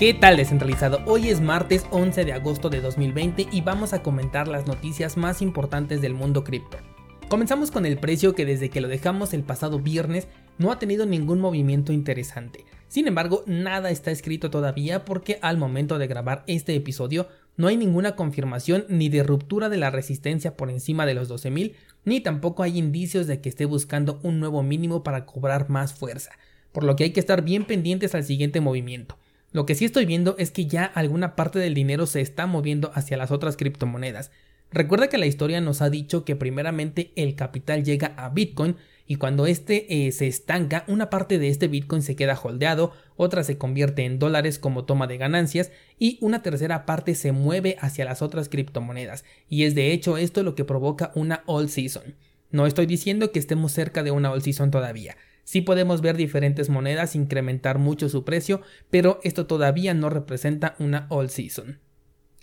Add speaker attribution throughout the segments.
Speaker 1: ¿Qué tal descentralizado? Hoy es martes 11 de agosto de 2020 y vamos a comentar las noticias más importantes del mundo cripto. Comenzamos con el precio que desde que lo dejamos el pasado viernes no ha tenido ningún movimiento interesante. Sin embargo, nada está escrito todavía porque al momento de grabar este episodio no hay ninguna confirmación ni de ruptura de la resistencia por encima de los 12.000, ni tampoco hay indicios de que esté buscando un nuevo mínimo para cobrar más fuerza, por lo que hay que estar bien pendientes al siguiente movimiento. Lo que sí estoy viendo es que ya alguna parte del dinero se está moviendo hacia las otras criptomonedas. Recuerda que la historia nos ha dicho que primeramente el capital llega a Bitcoin y cuando este eh, se estanca, una parte de este Bitcoin se queda holdeado, otra se convierte en dólares como toma de ganancias y una tercera parte se mueve hacia las otras criptomonedas. Y es de hecho esto lo que provoca una all season. No estoy diciendo que estemos cerca de una all season todavía. Sí podemos ver diferentes monedas incrementar mucho su precio, pero esto todavía no representa una all season.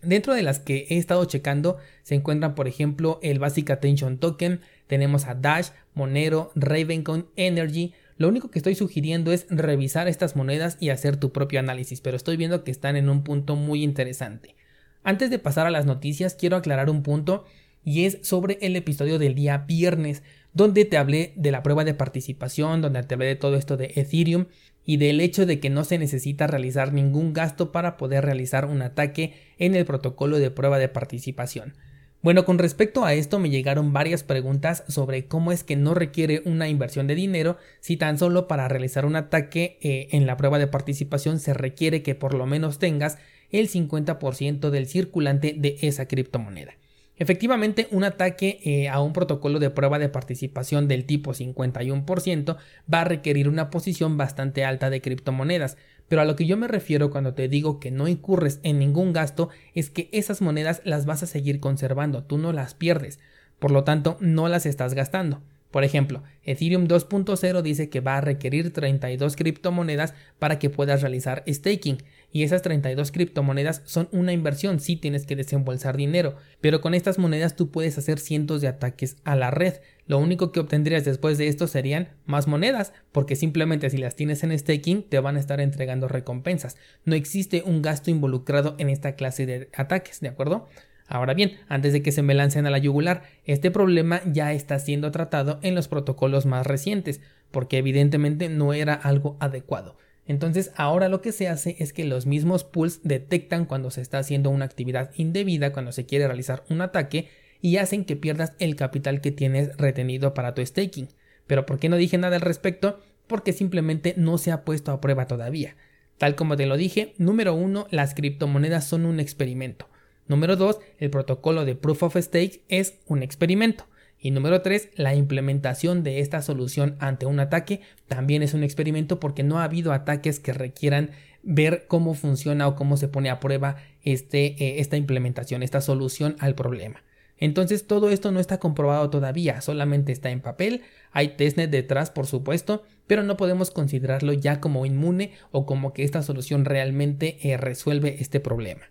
Speaker 1: Dentro de las que he estado checando se encuentran por ejemplo el Basic Attention Token, tenemos a Dash, Monero, Ravencoin, Energy. Lo único que estoy sugiriendo es revisar estas monedas y hacer tu propio análisis, pero estoy viendo que están en un punto muy interesante. Antes de pasar a las noticias quiero aclarar un punto y es sobre el episodio del día viernes donde te hablé de la prueba de participación, donde te hablé de todo esto de Ethereum y del hecho de que no se necesita realizar ningún gasto para poder realizar un ataque en el protocolo de prueba de participación. Bueno, con respecto a esto me llegaron varias preguntas sobre cómo es que no requiere una inversión de dinero si tan solo para realizar un ataque eh, en la prueba de participación se requiere que por lo menos tengas el 50% del circulante de esa criptomoneda. Efectivamente, un ataque eh, a un protocolo de prueba de participación del tipo 51% va a requerir una posición bastante alta de criptomonedas, pero a lo que yo me refiero cuando te digo que no incurres en ningún gasto es que esas monedas las vas a seguir conservando, tú no las pierdes, por lo tanto no las estás gastando. Por ejemplo, Ethereum 2.0 dice que va a requerir 32 criptomonedas para que puedas realizar staking y esas 32 criptomonedas son una inversión, sí tienes que desembolsar dinero, pero con estas monedas tú puedes hacer cientos de ataques a la red. Lo único que obtendrías después de esto serían más monedas, porque simplemente si las tienes en staking te van a estar entregando recompensas. No existe un gasto involucrado en esta clase de ataques, ¿de acuerdo? Ahora bien, antes de que se me lancen a la yugular, este problema ya está siendo tratado en los protocolos más recientes, porque evidentemente no era algo adecuado. Entonces ahora lo que se hace es que los mismos pools detectan cuando se está haciendo una actividad indebida, cuando se quiere realizar un ataque, y hacen que pierdas el capital que tienes retenido para tu staking. Pero ¿por qué no dije nada al respecto? Porque simplemente no se ha puesto a prueba todavía. Tal como te lo dije, número uno, las criptomonedas son un experimento. Número 2, el protocolo de Proof of Stake es un experimento. Y número 3, la implementación de esta solución ante un ataque también es un experimento porque no ha habido ataques que requieran ver cómo funciona o cómo se pone a prueba este, eh, esta implementación, esta solución al problema. Entonces todo esto no está comprobado todavía, solamente está en papel, hay testnet detrás por supuesto, pero no podemos considerarlo ya como inmune o como que esta solución realmente eh, resuelve este problema.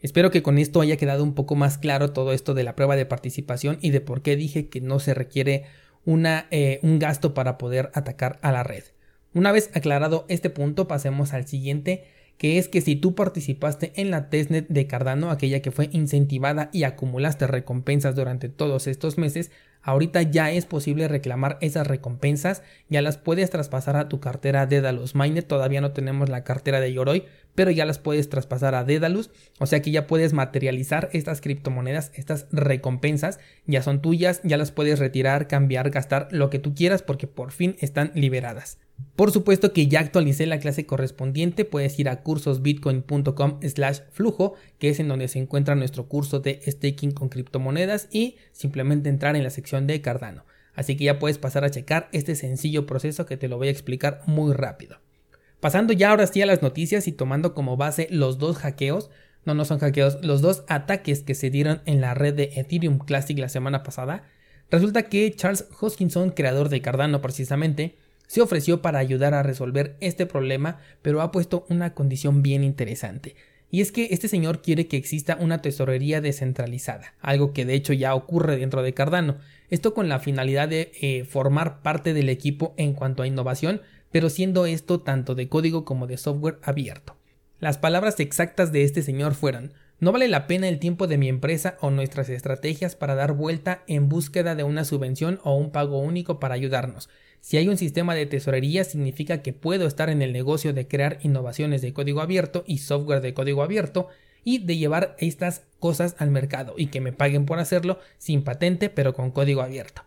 Speaker 1: Espero que con esto haya quedado un poco más claro todo esto de la prueba de participación y de por qué dije que no se requiere una, eh, un gasto para poder atacar a la red. Una vez aclarado este punto, pasemos al siguiente, que es que si tú participaste en la testnet de Cardano, aquella que fue incentivada y acumulaste recompensas durante todos estos meses, ahorita ya es posible reclamar esas recompensas, ya las puedes traspasar a tu cartera de Dalos Miner, todavía no tenemos la cartera de Yoroi, pero ya las puedes traspasar a Dedalus, o sea que ya puedes materializar estas criptomonedas, estas recompensas, ya son tuyas, ya las puedes retirar, cambiar, gastar, lo que tú quieras porque por fin están liberadas. Por supuesto que ya actualicé la clase correspondiente, puedes ir a cursosbitcoin.com slash flujo, que es en donde se encuentra nuestro curso de staking con criptomonedas y simplemente entrar en la sección de Cardano. Así que ya puedes pasar a checar este sencillo proceso que te lo voy a explicar muy rápido. Pasando ya ahora sí a las noticias y tomando como base los dos hackeos, no, no son hackeados, los dos ataques que se dieron en la red de Ethereum Classic la semana pasada, resulta que Charles Hoskinson, creador de Cardano precisamente, se ofreció para ayudar a resolver este problema, pero ha puesto una condición bien interesante. Y es que este señor quiere que exista una tesorería descentralizada, algo que de hecho ya ocurre dentro de Cardano. Esto con la finalidad de eh, formar parte del equipo en cuanto a innovación, pero siendo esto tanto de código como de software abierto. Las palabras exactas de este señor fueron no vale la pena el tiempo de mi empresa o nuestras estrategias para dar vuelta en búsqueda de una subvención o un pago único para ayudarnos. Si hay un sistema de tesorería significa que puedo estar en el negocio de crear innovaciones de código abierto y software de código abierto y de llevar estas cosas al mercado y que me paguen por hacerlo sin patente pero con código abierto.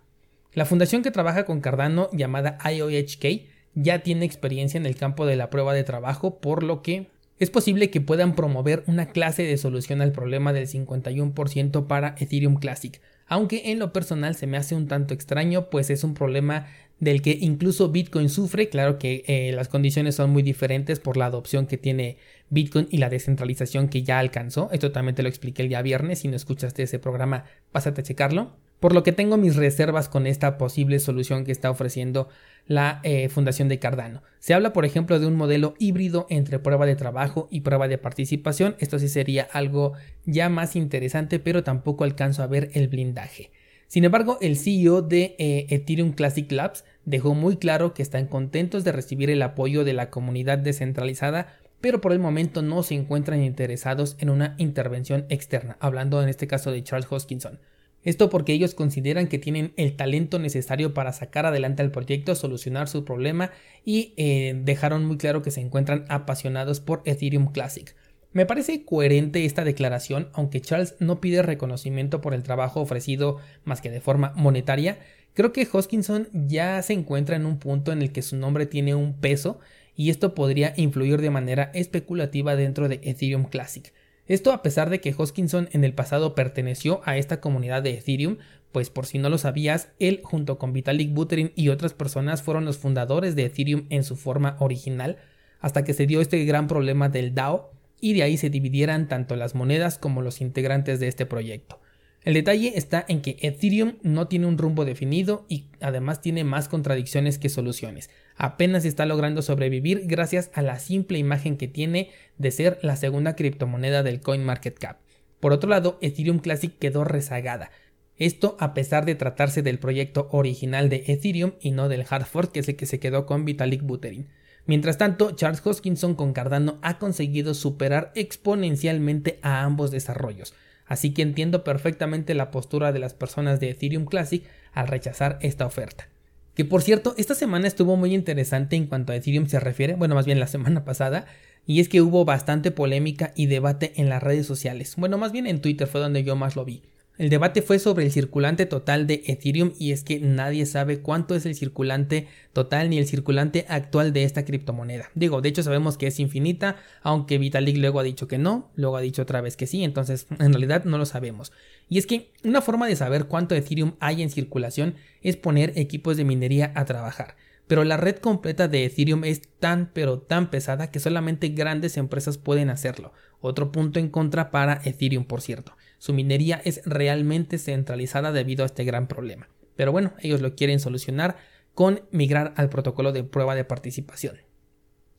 Speaker 1: La fundación que trabaja con Cardano llamada IOHK ya tiene experiencia en el campo de la prueba de trabajo por lo que es posible que puedan promover una clase de solución al problema del 51% para Ethereum Classic, aunque en lo personal se me hace un tanto extraño, pues es un problema del que incluso Bitcoin sufre, claro que eh, las condiciones son muy diferentes por la adopción que tiene Bitcoin y la descentralización que ya alcanzó, esto también te lo expliqué el día viernes, si no escuchaste ese programa, pásate a checarlo por lo que tengo mis reservas con esta posible solución que está ofreciendo la eh, Fundación de Cardano. Se habla, por ejemplo, de un modelo híbrido entre prueba de trabajo y prueba de participación. Esto sí sería algo ya más interesante, pero tampoco alcanzo a ver el blindaje. Sin embargo, el CEO de eh, Ethereum Classic Labs dejó muy claro que están contentos de recibir el apoyo de la comunidad descentralizada, pero por el momento no se encuentran interesados en una intervención externa, hablando en este caso de Charles Hoskinson. Esto porque ellos consideran que tienen el talento necesario para sacar adelante el proyecto, solucionar su problema y eh, dejaron muy claro que se encuentran apasionados por Ethereum Classic. Me parece coherente esta declaración, aunque Charles no pide reconocimiento por el trabajo ofrecido más que de forma monetaria, creo que Hoskinson ya se encuentra en un punto en el que su nombre tiene un peso y esto podría influir de manera especulativa dentro de Ethereum Classic. Esto a pesar de que Hoskinson en el pasado perteneció a esta comunidad de Ethereum, pues por si no lo sabías, él junto con Vitalik Buterin y otras personas fueron los fundadores de Ethereum en su forma original, hasta que se dio este gran problema del DAO y de ahí se dividieran tanto las monedas como los integrantes de este proyecto. El detalle está en que Ethereum no tiene un rumbo definido y además tiene más contradicciones que soluciones. Apenas está logrando sobrevivir gracias a la simple imagen que tiene de ser la segunda criptomoneda del CoinMarketCap. Por otro lado, Ethereum Classic quedó rezagada. Esto a pesar de tratarse del proyecto original de Ethereum y no del hard fork que es el que se quedó con Vitalik Buterin. Mientras tanto, Charles Hoskinson con Cardano ha conseguido superar exponencialmente a ambos desarrollos así que entiendo perfectamente la postura de las personas de Ethereum Classic al rechazar esta oferta. Que por cierto, esta semana estuvo muy interesante en cuanto a Ethereum se refiere, bueno, más bien la semana pasada, y es que hubo bastante polémica y debate en las redes sociales. Bueno, más bien en Twitter fue donde yo más lo vi. El debate fue sobre el circulante total de Ethereum y es que nadie sabe cuánto es el circulante total ni el circulante actual de esta criptomoneda. Digo, de hecho sabemos que es infinita, aunque Vitalik luego ha dicho que no, luego ha dicho otra vez que sí, entonces en realidad no lo sabemos. Y es que una forma de saber cuánto Ethereum hay en circulación es poner equipos de minería a trabajar pero la red completa de Ethereum es tan pero tan pesada que solamente grandes empresas pueden hacerlo. Otro punto en contra para Ethereum, por cierto. Su minería es realmente centralizada debido a este gran problema. Pero bueno, ellos lo quieren solucionar con migrar al protocolo de prueba de participación.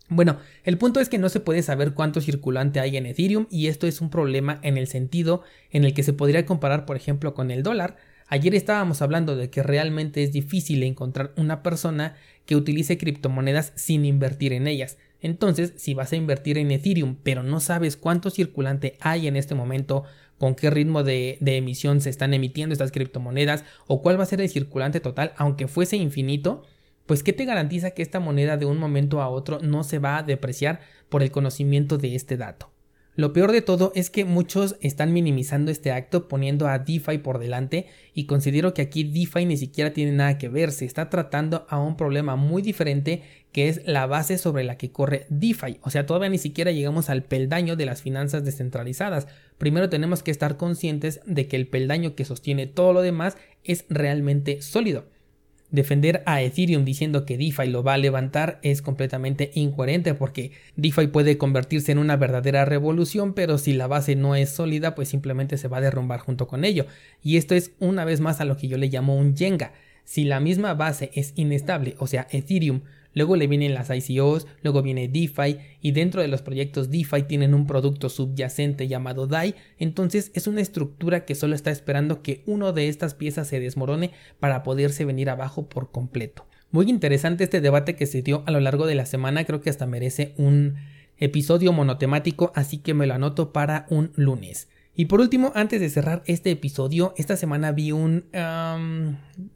Speaker 1: Bueno, el punto es que no se puede saber cuánto circulante hay en Ethereum y esto es un problema en el sentido en el que se podría comparar por ejemplo con el dólar, Ayer estábamos hablando de que realmente es difícil encontrar una persona que utilice criptomonedas sin invertir en ellas. Entonces, si vas a invertir en Ethereum, pero no sabes cuánto circulante hay en este momento, con qué ritmo de, emisión se están emitiendo estas criptomonedas, o cuál va a ser el circulante total, aunque fuese infinito, pues ¿qué te garantiza que esta moneda de un momento a otro no se va a depreciar por el conocimiento de este dato? Lo peor de todo es que muchos están minimizando este acto poniendo a DeFi por delante y considero que aquí DeFi ni siquiera tiene nada que ver, se está tratando a un problema muy diferente que es la base sobre la que corre DeFi, o sea, todavía ni siquiera llegamos al peldaño de las finanzas descentralizadas. Primero tenemos que estar conscientes de que el peldaño que sostiene todo lo demás es realmente sólido. Defender a Ethereum diciendo que DeFi lo va a levantar es completamente incoherente porque DeFi puede convertirse en una verdadera revolución, pero si la base no es sólida, pues simplemente se va a derrumbar junto con ello. Y esto es una vez más a lo que yo le llamo un Jenga. Si la misma base es inestable, o sea, Ethereum Luego le vienen las ICOs, luego viene DeFi y dentro de los proyectos DeFi tienen un producto subyacente llamado DAI, entonces es una estructura que solo está esperando que uno de estas piezas se desmorone para poderse venir abajo por completo. Muy interesante este debate que se dio a lo largo de la semana, creo que hasta merece un episodio monotemático, así que me lo anoto para un lunes. Y por último, antes de cerrar este episodio, esta semana vi un...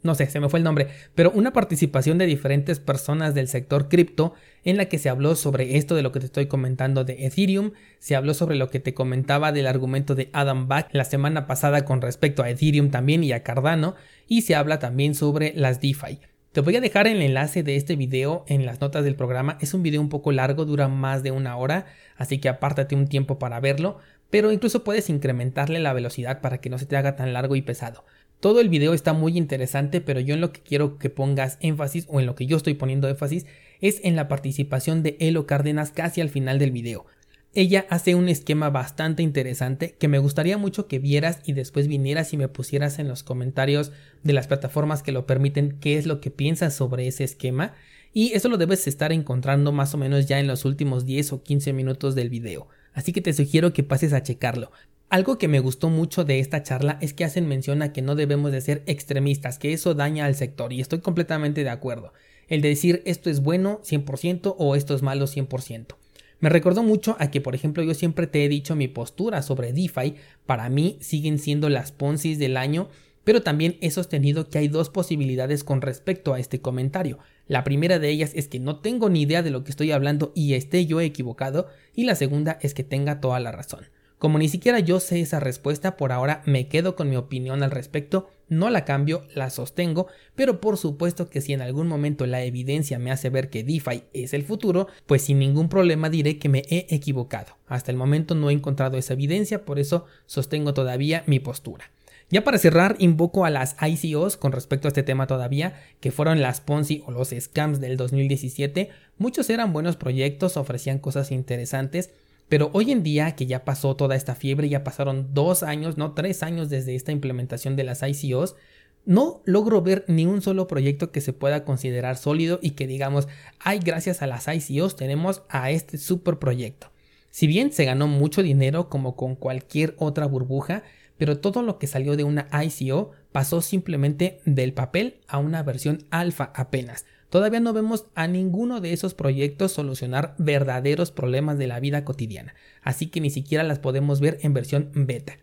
Speaker 1: no sé, se me fue el nombre, pero una participación de diferentes personas del sector cripto en la que se habló sobre esto de lo que te estoy comentando de Ethereum, se habló sobre lo que te comentaba del argumento de Adam Back la semana pasada con respecto a Ethereum también y a Cardano, y se habla también sobre las DeFi. Te voy a dejar el enlace de este video en las notas del programa. Es un video un poco largo, dura más de una hora, así que apártate un tiempo para verlo pero incluso puedes incrementarle la velocidad para que no se te haga tan largo y pesado. Todo el video está muy interesante, pero yo en lo que quiero que pongas énfasis o en lo que yo estoy poniendo énfasis es en la participación de Elo Cárdenas casi al final del video. Ella hace un esquema bastante interesante que me gustaría mucho que vieras y después vinieras y me pusieras en los comentarios de las plataformas que lo permiten qué es lo que piensas sobre ese esquema y eso lo debes estar encontrando más o menos ya en los últimos 10 o 15 minutos del video así que te sugiero que pases a checarlo. Algo que me gustó mucho de esta charla es que hacen mención a que no debemos de ser extremistas, que eso daña al sector y estoy completamente de acuerdo. El de decir esto es bueno 100% o esto es malo 100%. Me recordó mucho a que, por ejemplo, yo siempre te he dicho mi postura sobre DeFi, para mí siguen siendo las Ponzi's del año pero también he sostenido que hay dos posibilidades con respecto a este comentario. La primera de ellas es que no tengo ni idea de lo que estoy hablando y esté yo equivocado, y la segunda es que tenga toda la razón. Como ni siquiera yo sé esa respuesta, por ahora me quedo con mi opinión al respecto, no la cambio, la sostengo, pero por supuesto que si en algún momento la evidencia me hace ver que DeFi es el futuro, pues sin ningún problema diré que me he equivocado. Hasta el momento no he encontrado esa evidencia, por eso sostengo todavía mi postura. Ya para cerrar, invoco a las ICOs con respecto a este tema todavía, que fueron las Ponzi o los scams del 2017. Muchos eran buenos proyectos, ofrecían cosas interesantes, pero hoy en día que ya pasó toda esta fiebre, ya pasaron dos años, no tres años desde esta implementación de las ICOs, no logro ver ni un solo proyecto que se pueda considerar sólido y que digamos, ay, gracias a las ICOs tenemos a este super proyecto. Si bien se ganó mucho dinero como con cualquier otra burbuja, pero todo lo que salió de una ICO pasó simplemente del papel a una versión alfa apenas. Todavía no vemos a ninguno de esos proyectos solucionar verdaderos problemas de la vida cotidiana, así que ni siquiera las podemos ver en versión beta.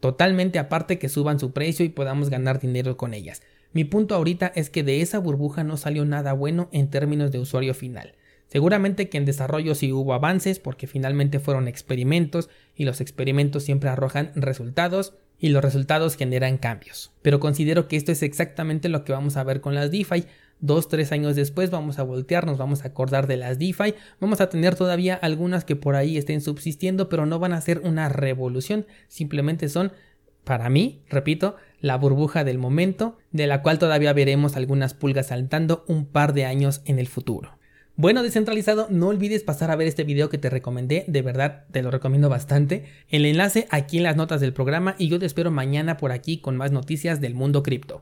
Speaker 1: Totalmente aparte que suban su precio y podamos ganar dinero con ellas. Mi punto ahorita es que de esa burbuja no salió nada bueno en términos de usuario final. Seguramente que en desarrollo sí hubo avances porque finalmente fueron experimentos y los experimentos siempre arrojan resultados y los resultados generan cambios. Pero considero que esto es exactamente lo que vamos a ver con las DeFi. Dos, tres años después vamos a voltearnos, vamos a acordar de las DeFi, vamos a tener todavía algunas que por ahí estén subsistiendo, pero no van a ser una revolución, simplemente son, para mí, repito, la burbuja del momento, de la cual todavía veremos algunas pulgas saltando un par de años en el futuro. Bueno, descentralizado, no olvides pasar a ver este video que te recomendé, de verdad te lo recomiendo bastante. El enlace aquí en las notas del programa y yo te espero mañana por aquí con más noticias del mundo cripto.